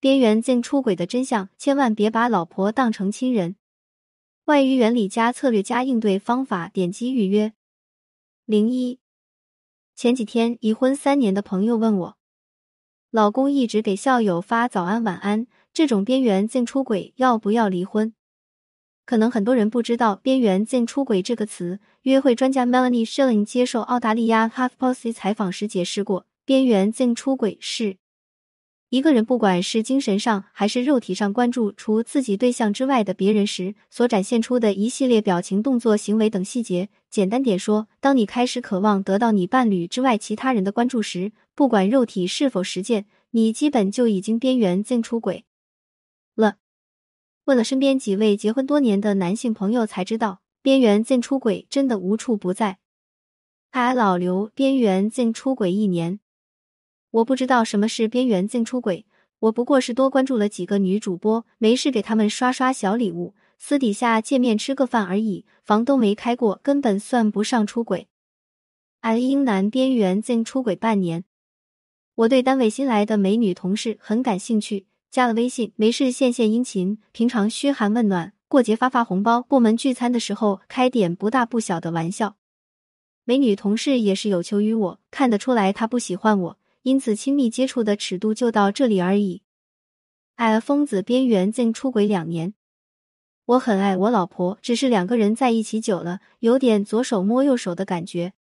边缘性出轨的真相，千万别把老婆当成亲人。外遇原理加策略加应对方法，点击预约。零一，前几天已婚三年的朋友问我，老公一直给校友发早安晚安，这种边缘性出轨要不要离婚？可能很多人不知道“边缘性出轨”这个词。约会专家 Melanie Schilling 接受澳大利亚 HuffPost 采访时解释过，边缘性出轨是。一个人不管是精神上还是肉体上关注除自己对象之外的别人时，所展现出的一系列表情、动作、行为等细节。简单点说，当你开始渴望得到你伴侣之外其他人的关注时，不管肉体是否实践，你基本就已经边缘性出轨了。问了身边几位结婚多年的男性朋友，才知道边缘性出轨真的无处不在。哎，老刘，边缘性出轨一年。我不知道什么是边缘性出轨，我不过是多关注了几个女主播，没事给他们刷刷小礼物，私底下见面吃个饭而已，房都没开过，根本算不上出轨。爱英男边缘性出轨半年，我对单位新来的美女同事很感兴趣，加了微信，没事献献殷勤，平常嘘寒问暖，过节发发红包，部门聚餐的时候开点不大不小的玩笑。美女同事也是有求于我，看得出来她不喜欢我。因此，亲密接触的尺度就到这里而已。爱疯子边缘竟出轨两年，我很爱我老婆，只是两个人在一起久了，有点左手摸右手的感觉。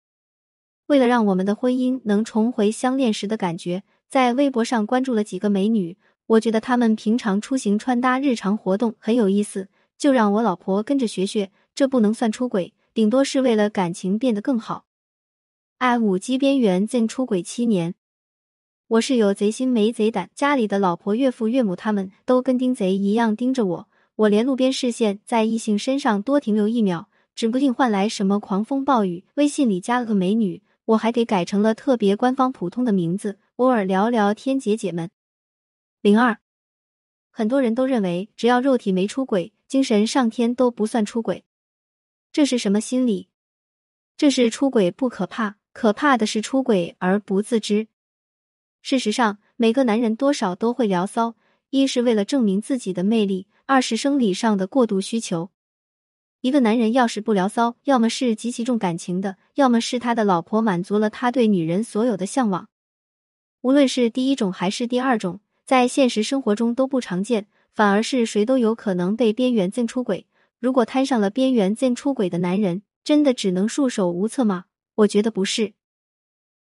为了让我们的婚姻能重回相恋时的感觉，在微博上关注了几个美女，我觉得她们平常出行穿搭、日常活动很有意思，就让我老婆跟着学学。这不能算出轨，顶多是为了感情变得更好。爱五 G 边缘竟出轨七年。我是有贼心没贼胆，家里的老婆、岳父、岳母他们都跟盯贼一样盯着我。我连路边视线在异性身上多停留一秒，指不定换来什么狂风暴雨。微信里加了个美女，我还给改成了特别官方普通的名字，偶尔聊聊天。姐姐们，零二，很多人都认为只要肉体没出轨，精神上天都不算出轨，这是什么心理？这是出轨不可怕，可怕的是出轨而不自知。事实上，每个男人多少都会聊骚，一是为了证明自己的魅力，二是生理上的过度需求。一个男人要是不聊骚，要么是极其重感情的，要么是他的老婆满足了他对女人所有的向往。无论是第一种还是第二种，在现实生活中都不常见，反而是谁都有可能被边缘性出轨。如果摊上了边缘性出轨的男人，真的只能束手无策吗？我觉得不是。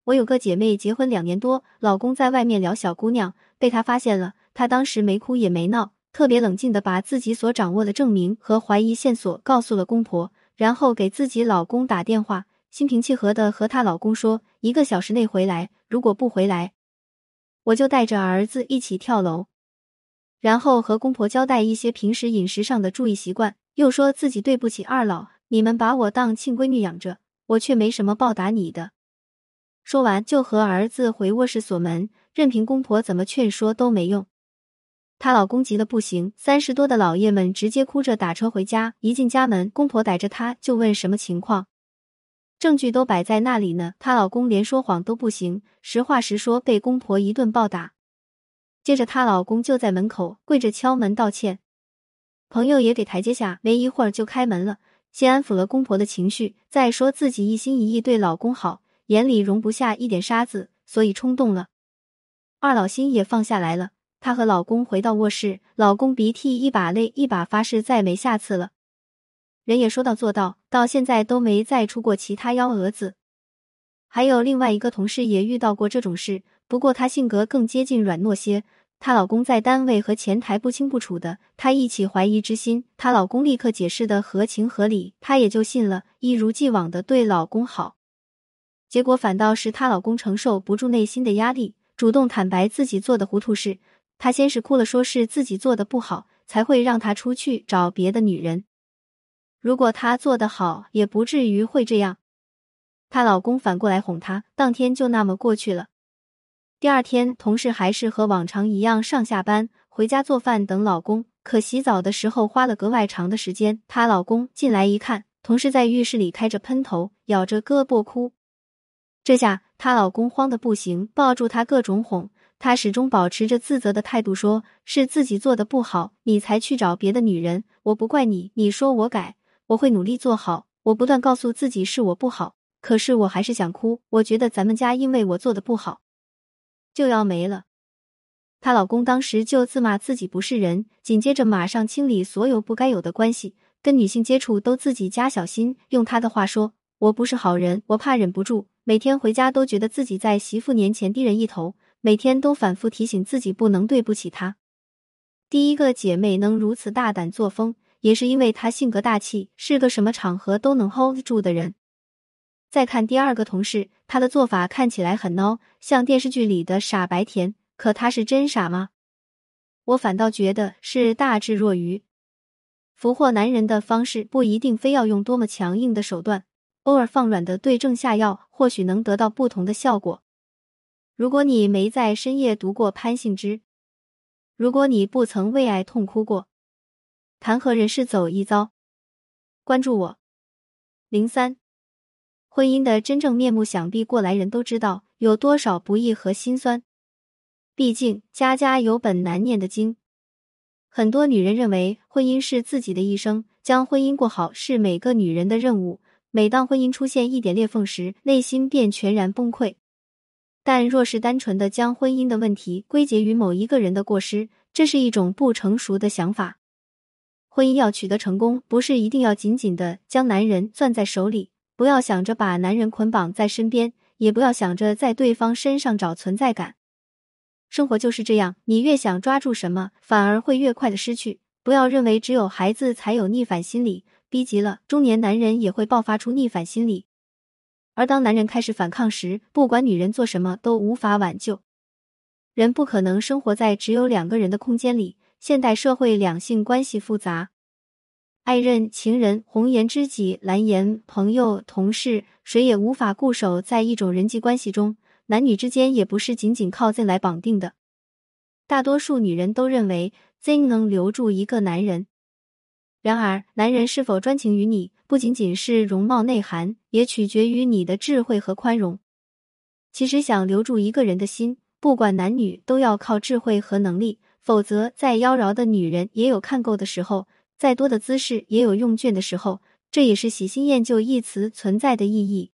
我有个姐妹，结婚两年多，老公在外面聊小姑娘，被她发现了。她当时没哭也没闹，特别冷静的把自己所掌握的证明和怀疑线索告诉了公婆，然后给自己老公打电话，心平气和的和她老公说，一个小时内回来，如果不回来，我就带着儿子一起跳楼。然后和公婆交代一些平时饮食上的注意习惯，又说自己对不起二老，你们把我当亲闺女养着，我却没什么报答你的。说完，就和儿子回卧室锁门，任凭公婆怎么劝说都没用。她老公急得不行，三十多的老爷们直接哭着打车回家。一进家门，公婆逮着她就问什么情况，证据都摆在那里呢。她老公连说谎都不行，实话实说，被公婆一顿暴打。接着，她老公就在门口跪着敲门道歉，朋友也给台阶下，没一会儿就开门了，先安抚了公婆的情绪，再说自己一心一意对老公好。眼里容不下一点沙子，所以冲动了。二老心也放下来了。她和老公回到卧室，老公鼻涕一把泪一把，发誓再没下次了。人也说到做到，到现在都没再出过其他幺蛾子。还有另外一个同事也遇到过这种事，不过她性格更接近软糯些。她老公在单位和前台不清不楚的，她一起怀疑之心，她老公立刻解释的合情合理，她也就信了，一如既往的对老公好。结果反倒是她老公承受不住内心的压力，主动坦白自己做的糊涂事。她先是哭了，说是自己做的不好，才会让他出去找别的女人。如果他做的好，也不至于会这样。她老公反过来哄她，当天就那么过去了。第二天，同事还是和往常一样上下班，回家做饭等老公。可洗澡的时候花了格外长的时间。她老公进来一看，同事在浴室里开着喷头，咬着胳膊哭。这下她老公慌的不行，抱住她各种哄。她始终保持着自责的态度，说是自己做的不好，你才去找别的女人。我不怪你，你说我改，我会努力做好。我不断告诉自己是我不好，可是我还是想哭。我觉得咱们家因为我做的不好，就要没了。她老公当时就自骂自己不是人，紧接着马上清理所有不该有的关系，跟女性接触都自己加小心。用他的话说：“我不是好人，我怕忍不住，每天回家都觉得自己在媳妇年前低人一头。”每天都反复提醒自己不能对不起她。第一个姐妹能如此大胆作风，也是因为她性格大气，是个什么场合都能 hold 住的人。再看第二个同事，她的做法看起来很孬，像电视剧里的傻白甜。可她是真傻吗？我反倒觉得是大智若愚。俘获男人的方式不一定非要用多么强硬的手段，偶尔放软的对症下药，或许能得到不同的效果。如果你没在深夜读过潘幸之，如果你不曾为爱痛哭过，谈何人世走一遭？关注我。零三，婚姻的真正面目，想必过来人都知道有多少不易和心酸。毕竟家家有本难念的经。很多女人认为婚姻是自己的一生，将婚姻过好是每个女人的任务。每当婚姻出现一点裂缝时，内心便全然崩溃。但若是单纯的将婚姻的问题归结于某一个人的过失，这是一种不成熟的想法。婚姻要取得成功，不是一定要紧紧的将男人攥在手里，不要想着把男人捆绑在身边，也不要想着在对方身上找存在感。生活就是这样，你越想抓住什么，反而会越快的失去。不要认为只有孩子才有逆反心理，逼急了，中年男人也会爆发出逆反心理。而当男人开始反抗时，不管女人做什么都无法挽救。人不可能生活在只有两个人的空间里。现代社会两性关系复杂，爱人、情人、红颜知己、蓝颜朋友、同事，谁也无法固守在一种人际关系中。男女之间也不是仅仅靠 Z 来绑定的。大多数女人都认为 Z 能留住一个男人。然而，男人是否专情于你，不仅仅是容貌内涵，也取决于你的智慧和宽容。其实，想留住一个人的心，不管男女，都要靠智慧和能力。否则，再妖娆的女人也有看够的时候，再多的姿势也有用倦的时候。这也是喜新厌旧一词存在的意义。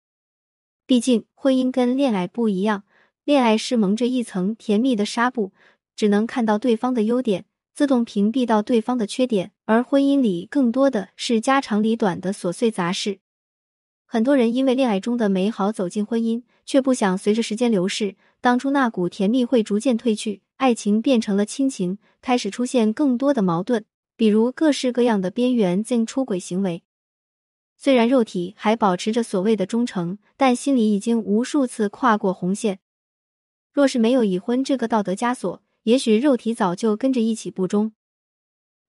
毕竟，婚姻跟恋爱不一样，恋爱是蒙着一层甜蜜的纱布，只能看到对方的优点。自动屏蔽到对方的缺点，而婚姻里更多的是家长里短的琐碎杂事。很多人因为恋爱中的美好走进婚姻，却不想随着时间流逝，当初那股甜蜜会逐渐褪去，爱情变成了亲情，开始出现更多的矛盾，比如各式各样的边缘性出轨行为。虽然肉体还保持着所谓的忠诚，但心里已经无数次跨过红线。若是没有已婚这个道德枷锁，也许肉体早就跟着一起不忠。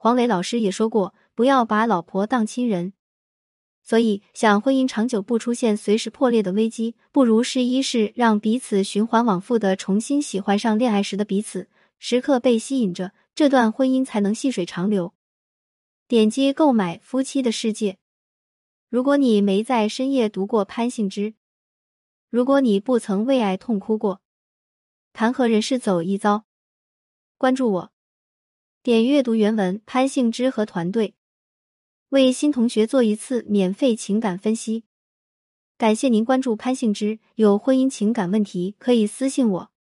黄磊老师也说过，不要把老婆当亲人。所以，想婚姻长久不出现随时破裂的危机，不如试一试让彼此循环往复的重新喜欢上恋爱时的彼此，时刻被吸引着，这段婚姻才能细水长流。点击购买《夫妻的世界》。如果你没在深夜读过潘幸之，如果你不曾为爱痛哭过，谈何人世走一遭？关注我，点阅读原文。潘幸之和团队为新同学做一次免费情感分析，感谢您关注潘幸之。有婚姻情感问题可以私信我。